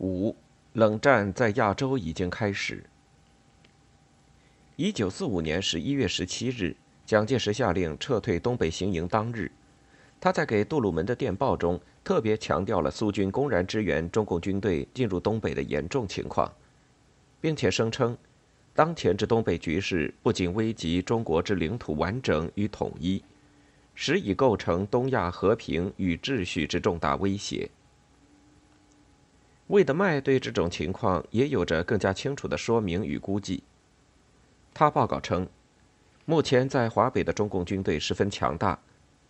五，冷战在亚洲已经开始。一九四五年十一月十七日，蒋介石下令撤退东北行营当日，他在给杜鲁门的电报中特别强调了苏军公然支援中共军队进入东北的严重情况，并且声称，当前之东北局势不仅危及中国之领土完整与统一，实已构成东亚和平与秩序之重大威胁。魏德迈对这种情况也有着更加清楚的说明与估计。他报告称，目前在华北的中共军队十分强大，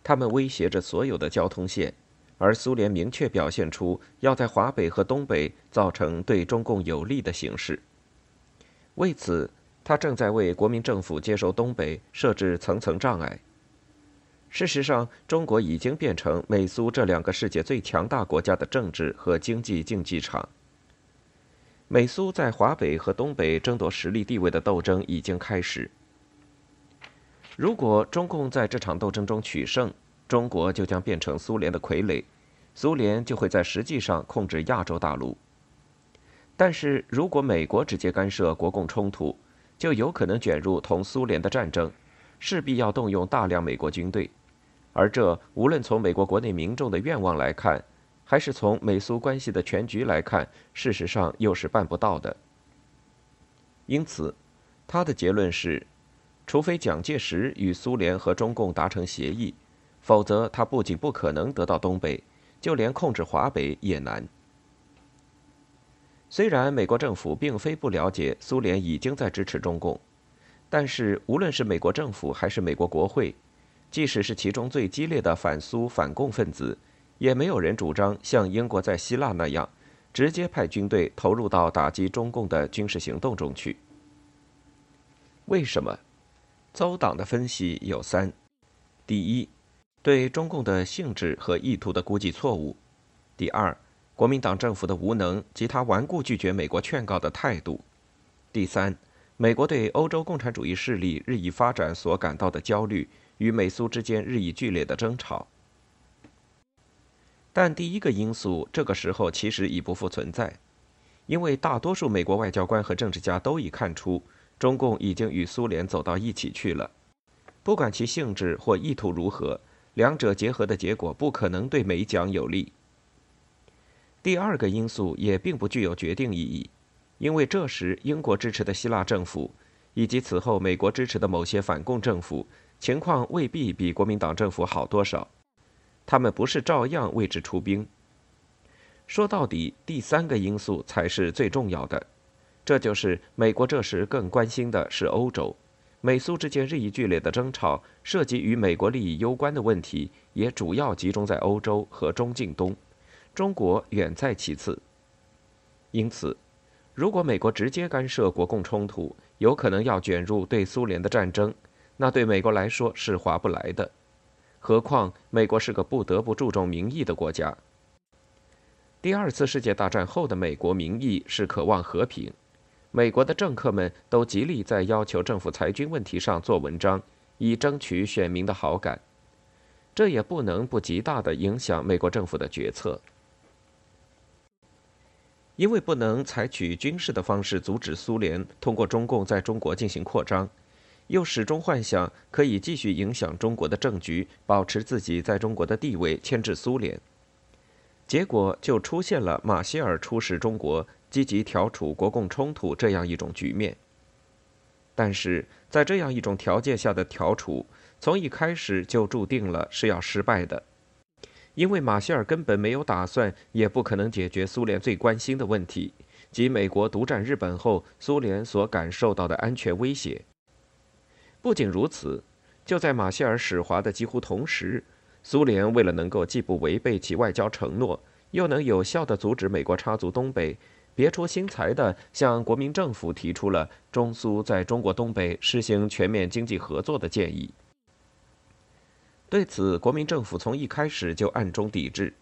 他们威胁着所有的交通线，而苏联明确表现出要在华北和东北造成对中共有利的形势。为此，他正在为国民政府接收东北设置层层障碍。事实上，中国已经变成美苏这两个世界最强大国家的政治和经济竞技场。美苏在华北和东北争夺实力地位的斗争已经开始。如果中共在这场斗争中取胜，中国就将变成苏联的傀儡，苏联就会在实际上控制亚洲大陆。但是如果美国直接干涉国共冲突，就有可能卷入同苏联的战争，势必要动用大量美国军队。而这无论从美国国内民众的愿望来看，还是从美苏关系的全局来看，事实上又是办不到的。因此，他的结论是：除非蒋介石与苏联和中共达成协议，否则他不仅不可能得到东北，就连控制华北也难。虽然美国政府并非不了解苏联已经在支持中共，但是无论是美国政府还是美国国会。即使是其中最激烈的反苏反共分子，也没有人主张像英国在希腊那样，直接派军队投入到打击中共的军事行动中去。为什么？邹党的分析有三：第一，对中共的性质和意图的估计错误；第二，国民党政府的无能及他顽固拒绝美国劝告的态度；第三，美国对欧洲共产主义势力日益发展所感到的焦虑。与美苏之间日益剧烈的争吵，但第一个因素这个时候其实已不复存在，因为大多数美国外交官和政治家都已看出，中共已经与苏联走到一起去了，不管其性质或意图如何，两者结合的结果不可能对美蒋有利。第二个因素也并不具有决定意义，因为这时英国支持的希腊政府，以及此后美国支持的某些反共政府。情况未必比国民党政府好多少，他们不是照样为之出兵。说到底，第三个因素才是最重要的，这就是美国这时更关心的是欧洲。美苏之间日益剧烈的争吵，涉及与美国利益攸关的问题，也主要集中在欧洲和中近东，中国远在其次。因此，如果美国直接干涉国共冲突，有可能要卷入对苏联的战争。那对美国来说是划不来的，何况美国是个不得不注重民意的国家。第二次世界大战后的美国民意是渴望和平，美国的政客们都极力在要求政府裁军问题上做文章，以争取选民的好感，这也不能不极大的影响美国政府的决策，因为不能采取军事的方式阻止苏联通过中共在中国进行扩张。又始终幻想可以继续影响中国的政局，保持自己在中国的地位，牵制苏联。结果就出现了马歇尔出使中国，积极调处国共冲突这样一种局面。但是在这样一种条件下的调处，从一开始就注定了是要失败的，因为马歇尔根本没有打算，也不可能解决苏联最关心的问题，即美国独占日本后苏联所感受到的安全威胁。不仅如此，就在马歇尔使华的几乎同时，苏联为了能够既不违背其外交承诺，又能有效地阻止美国插足东北，别出心裁地向国民政府提出了中苏在中国东北实行全面经济合作的建议。对此，国民政府从一开始就暗中抵制，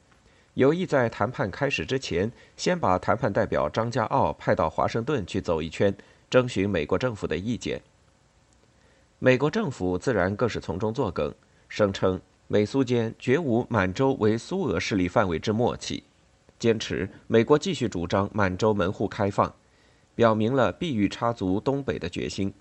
有意在谈判开始之前，先把谈判代表张家傲派到华盛顿去走一圈，征询美国政府的意见。美国政府自然更是从中作梗，声称美苏间绝无满洲为苏俄势力范围之默契。坚持美国继续主张满洲门户开放，表明了必欲插足东北的决心。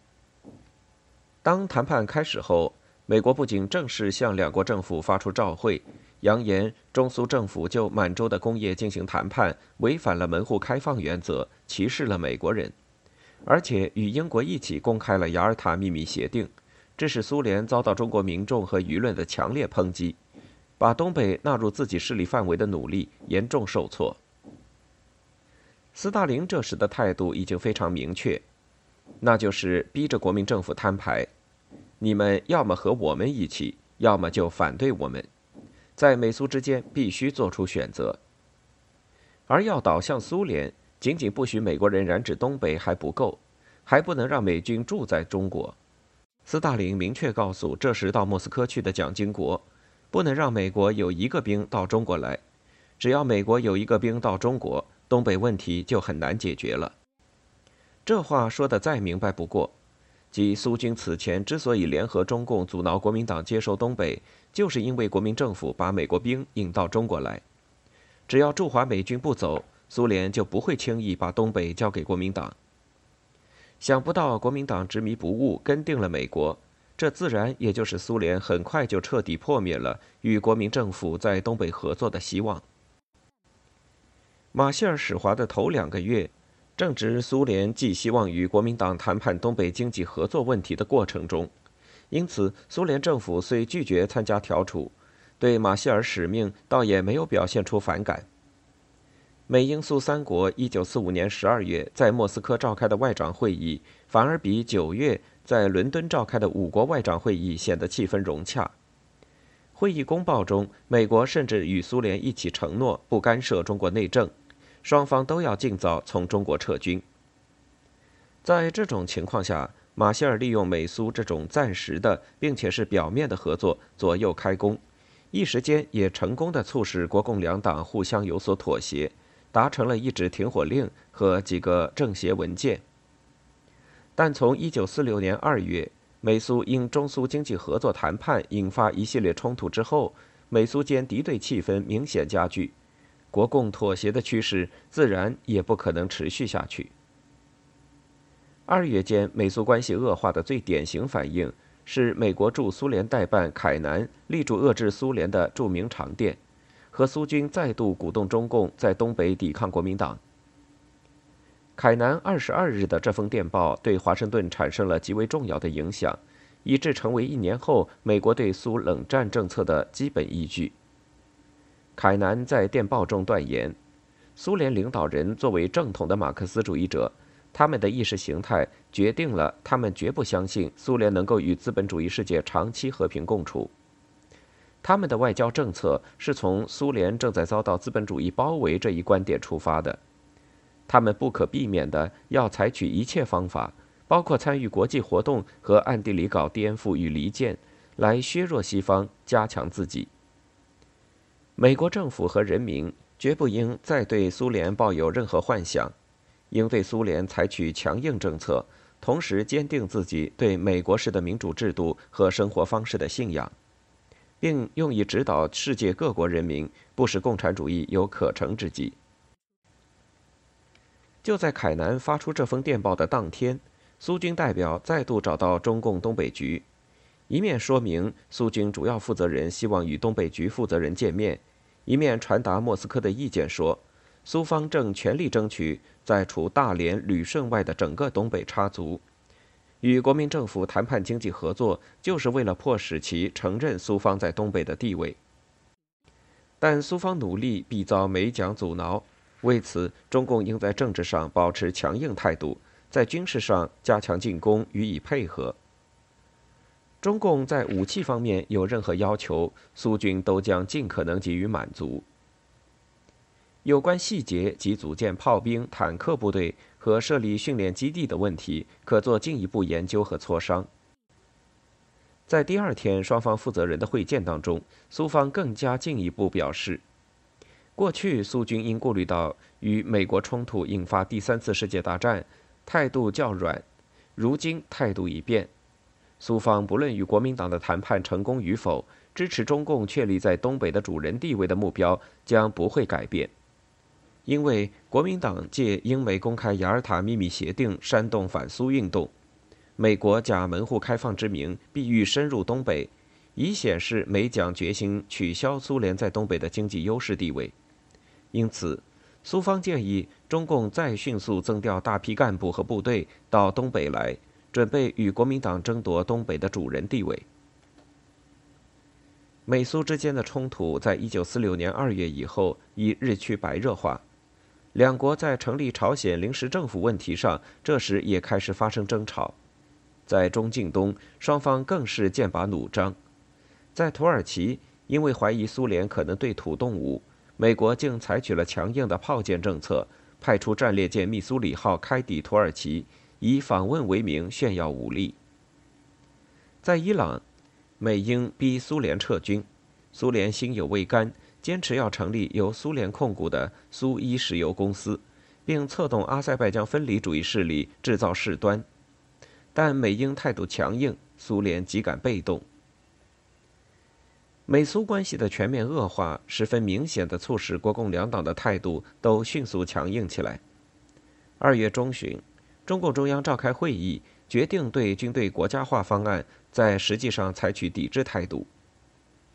当谈判开始后，美国不仅正式向两国政府发出照会，扬言中苏政府就满洲的工业进行谈判违反了门户开放原则，歧视了美国人，而且与英国一起公开了雅尔塔秘密协定。这使苏联遭到中国民众和舆论的强烈抨击，把东北纳入自己势力范围的努力严重受挫。斯大林这时的态度已经非常明确，那就是逼着国民政府摊牌：你们要么和我们一起，要么就反对我们，在美苏之间必须做出选择。而要倒向苏联，仅仅不许美国人染指东北还不够，还不能让美军住在中国。斯大林明确告诉这时到莫斯科去的蒋经国，不能让美国有一个兵到中国来。只要美国有一个兵到中国，东北问题就很难解决了。这话说的再明白不过，即苏军此前之所以联合中共阻挠国民党接收东北，就是因为国民政府把美国兵引到中国来。只要驻华美军不走，苏联就不会轻易把东北交给国民党。想不到国民党执迷不悟，跟定了美国，这自然也就是苏联很快就彻底破灭了与国民政府在东北合作的希望。马歇尔使华的头两个月，正值苏联寄希望与国民党谈判东北经济合作问题的过程中，因此苏联政府虽拒绝参加调处，对马歇尔使命倒也没有表现出反感。美英苏三国一九四五年十二月在莫斯科召开的外长会议，反而比九月在伦敦召开的五国外长会议显得气氛融洽。会议公报中，美国甚至与苏联一起承诺不干涉中国内政，双方都要尽早从中国撤军。在这种情况下，马歇尔利用美苏这种暂时的并且是表面的合作左右开弓，一时间也成功的促使国共两党互相有所妥协。达成了一纸停火令和几个政协文件，但从1946年2月美苏因中苏经济合作谈判引发一系列冲突之后，美苏间敌对气氛明显加剧，国共妥协的趋势自然也不可能持续下去。二月间美苏关系恶化的最典型反应是美国驻苏联代办凯南力主遏制苏联的著名长电。和苏军再度鼓动中共在东北抵抗国民党。凯南二十二日的这封电报对华盛顿产生了极为重要的影响，以致成为一年后美国对苏冷战政策的基本依据。凯南在电报中断言，苏联领导人作为正统的马克思主义者，他们的意识形态决定了他们绝不相信苏联能够与资本主义世界长期和平共处。他们的外交政策是从苏联正在遭到资本主义包围这一观点出发的，他们不可避免的要采取一切方法，包括参与国际活动和暗地里搞颠覆与离间，来削弱西方，加强自己。美国政府和人民绝不应再对苏联抱有任何幻想，应对苏联采取强硬政策，同时坚定自己对美国式的民主制度和生活方式的信仰。并用以指导世界各国人民，不使共产主义有可乘之机。就在凯南发出这封电报的当天，苏军代表再度找到中共东北局，一面说明苏军主要负责人希望与东北局负责人见面，一面传达莫斯科的意见，说苏方正全力争取在除大连、旅顺外的整个东北插足。与国民政府谈判经济合作，就是为了迫使其承认苏方在东北的地位。但苏方努力必遭美蒋阻挠，为此，中共应在政治上保持强硬态度，在军事上加强进攻予以配合。中共在武器方面有任何要求，苏军都将尽可能给予满足。有关细节及组建炮兵、坦克部队。和设立训练基地的问题可做进一步研究和磋商。在第二天双方负责人的会见当中，苏方更加进一步表示，过去苏军因顾虑到与美国冲突引发第三次世界大战，态度较软，如今态度已变。苏方不论与国民党的谈判成功与否，支持中共确立在东北的主人地位的目标将不会改变。因为国民党借英美公开雅尔塔秘密协定煽动反苏运动，美国假门户开放之名，必欲深入东北，以显示美蒋决心取消苏联在东北的经济优势地位。因此，苏方建议中共再迅速增调大批干部和部队到东北来，准备与国民党争夺东北的主人地位。美苏之间的冲突在一九四六年二月以后已日趋白热化。两国在成立朝鲜临时政府问题上，这时也开始发生争吵。在中近东，双方更是剑拔弩张。在土耳其，因为怀疑苏联可能对土动武，美国竟采取了强硬的炮舰政策，派出战列舰密苏里号开抵土耳其，以访问为名炫耀武力。在伊朗，美英逼苏联撤军，苏联心有未甘。坚持要成立由苏联控股的苏伊石油公司，并策动阿塞拜疆分离主义势力制造事端，但美英态度强硬，苏联极感被动。美苏关系的全面恶化，十分明显的促使国共两党的态度都迅速强硬起来。二月中旬，中共中央召开会议，决定对军队国家化方案在实际上采取抵制态度。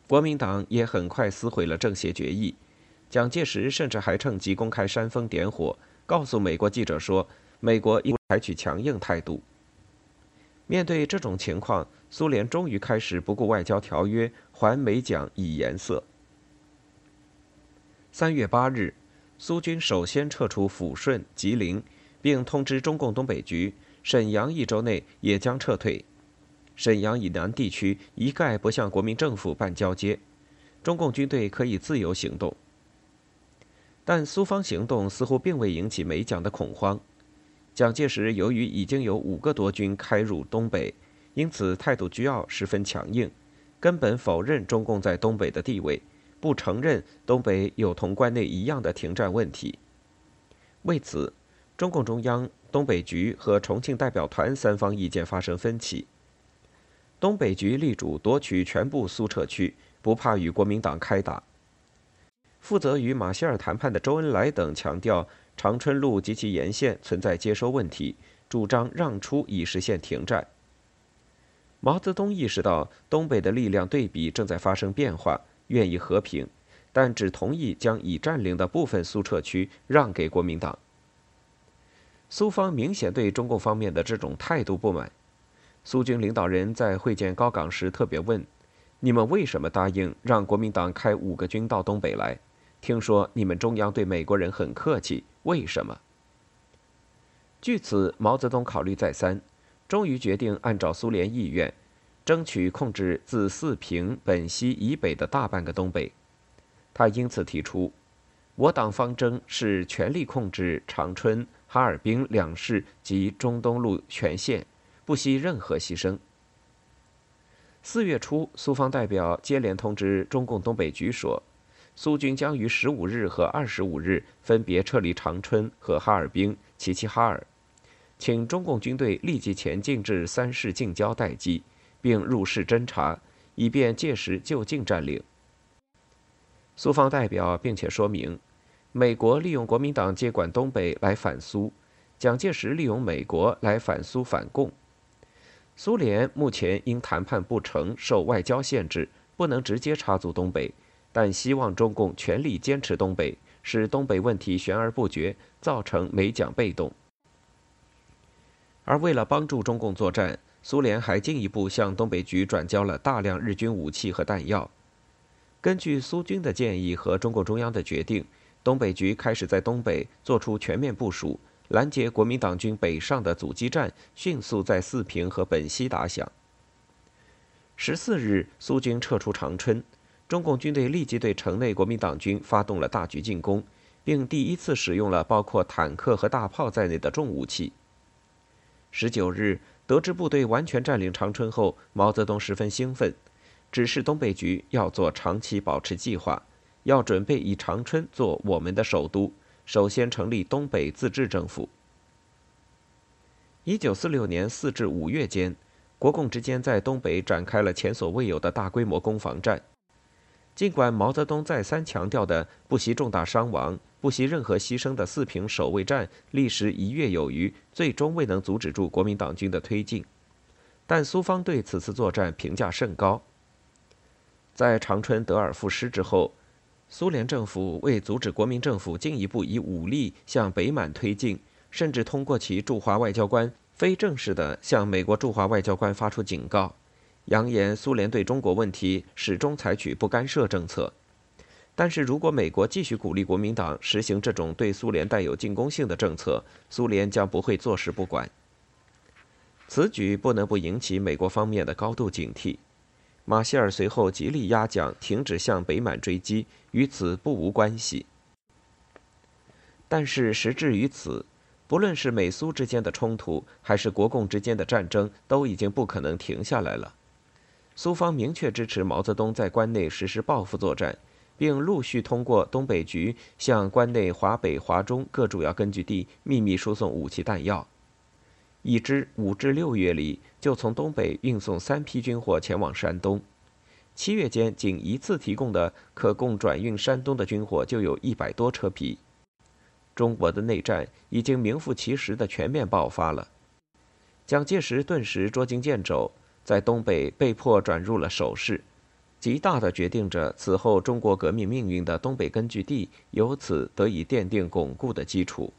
国民党也很快撕毁了政协决议，蒋介石甚至还趁机公开煽风点火，告诉美国记者说：“美国应采取强硬态度。”面对这种情况，苏联终于开始不顾外交条约，还美蒋以颜色。三月八日，苏军首先撤出抚顺、吉林，并通知中共东北局，沈阳一周内也将撤退。沈阳以南地区一概不向国民政府办交接，中共军队可以自由行动。但苏方行动似乎并未引起美蒋的恐慌。蒋介石由于已经有五个多军开入东北，因此态度倨傲，十分强硬，根本否认中共在东北的地位，不承认东北有同关内一样的停战问题。为此，中共中央、东北局和重庆代表团三方意见发生分歧。东北局力主夺取全部苏撤区，不怕与国民党开打。负责与马歇尔谈判的周恩来等强调，长春路及其沿线存在接收问题，主张让出以实现停战。毛泽东意识到东北的力量对比正在发生变化，愿意和平，但只同意将已占领的部分苏撤区让给国民党。苏方明显对中共方面的这种态度不满。苏军领导人在会见高岗时特别问：“你们为什么答应让国民党开五个军到东北来？听说你们中央对美国人很客气，为什么？”据此，毛泽东考虑再三，终于决定按照苏联意愿，争取控制自四平、本溪以北的大半个东北。他因此提出：“我党方针是全力控制长春、哈尔滨两市及中东路全线。”不惜任何牺牲。四月初，苏方代表接连通知中共东北局说，苏军将于十五日和二十五日分别撤离长春和哈尔滨、齐齐哈尔，请中共军队立即前进至三市近郊待机，并入市侦察，以便届时就近占领。苏方代表并且说明，美国利用国民党接管东北来反苏，蒋介石利用美国来反苏反共。苏联目前因谈判不成，受外交限制，不能直接插足东北，但希望中共全力坚持东北，使东北问题悬而不决，造成美蒋被动。而为了帮助中共作战，苏联还进一步向东北局转交了大量日军武器和弹药。根据苏军的建议和中共中央的决定，东北局开始在东北做出全面部署。拦截国民党军北上的阻击战迅速在四平和本溪打响。十四日，苏军撤出长春，中共军队立即对城内国民党军发动了大举进攻，并第一次使用了包括坦克和大炮在内的重武器。十九日，得知部队完全占领长春后，毛泽东十分兴奋，指示东北局要做长期保持计划，要准备以长春做我们的首都。首先成立东北自治政府。一九四六年四至五月间，国共之间在东北展开了前所未有的大规模攻防战。尽管毛泽东再三强调的不惜重大伤亡、不惜任何牺牲的四平守卫战历时一月有余，最终未能阻止住国民党军的推进，但苏方对此次作战评价甚高。在长春德尔附失之后，苏联政府为阻止国民政府进一步以武力向北满推进，甚至通过其驻华外交官非正式的向美国驻华外交官发出警告。扬言苏联对中国问题始终采取不干涉政策，但是如果美国继续鼓励国民党实行这种对苏联带有进攻性的政策，苏联将不会坐视不管。此举不能不引起美国方面的高度警惕。马歇尔随后极力压蒋停止向北满追击，与此不无关系。但是时至于此，不论是美苏之间的冲突，还是国共之间的战争，都已经不可能停下来了。苏方明确支持毛泽东在关内实施报复作战，并陆续通过东北局向关内华北、华中各主要根据地秘密输送武器弹药。已知五至六月里就从东北运送三批军火前往山东，七月间仅一次提供的可供转运山东的军火就有一百多车皮。中国的内战已经名副其实的全面爆发了，蒋介石顿时捉襟见肘。在东北被迫转入了守势，极大的决定着此后中国革命命运的东北根据地，由此得以奠定巩固的基础。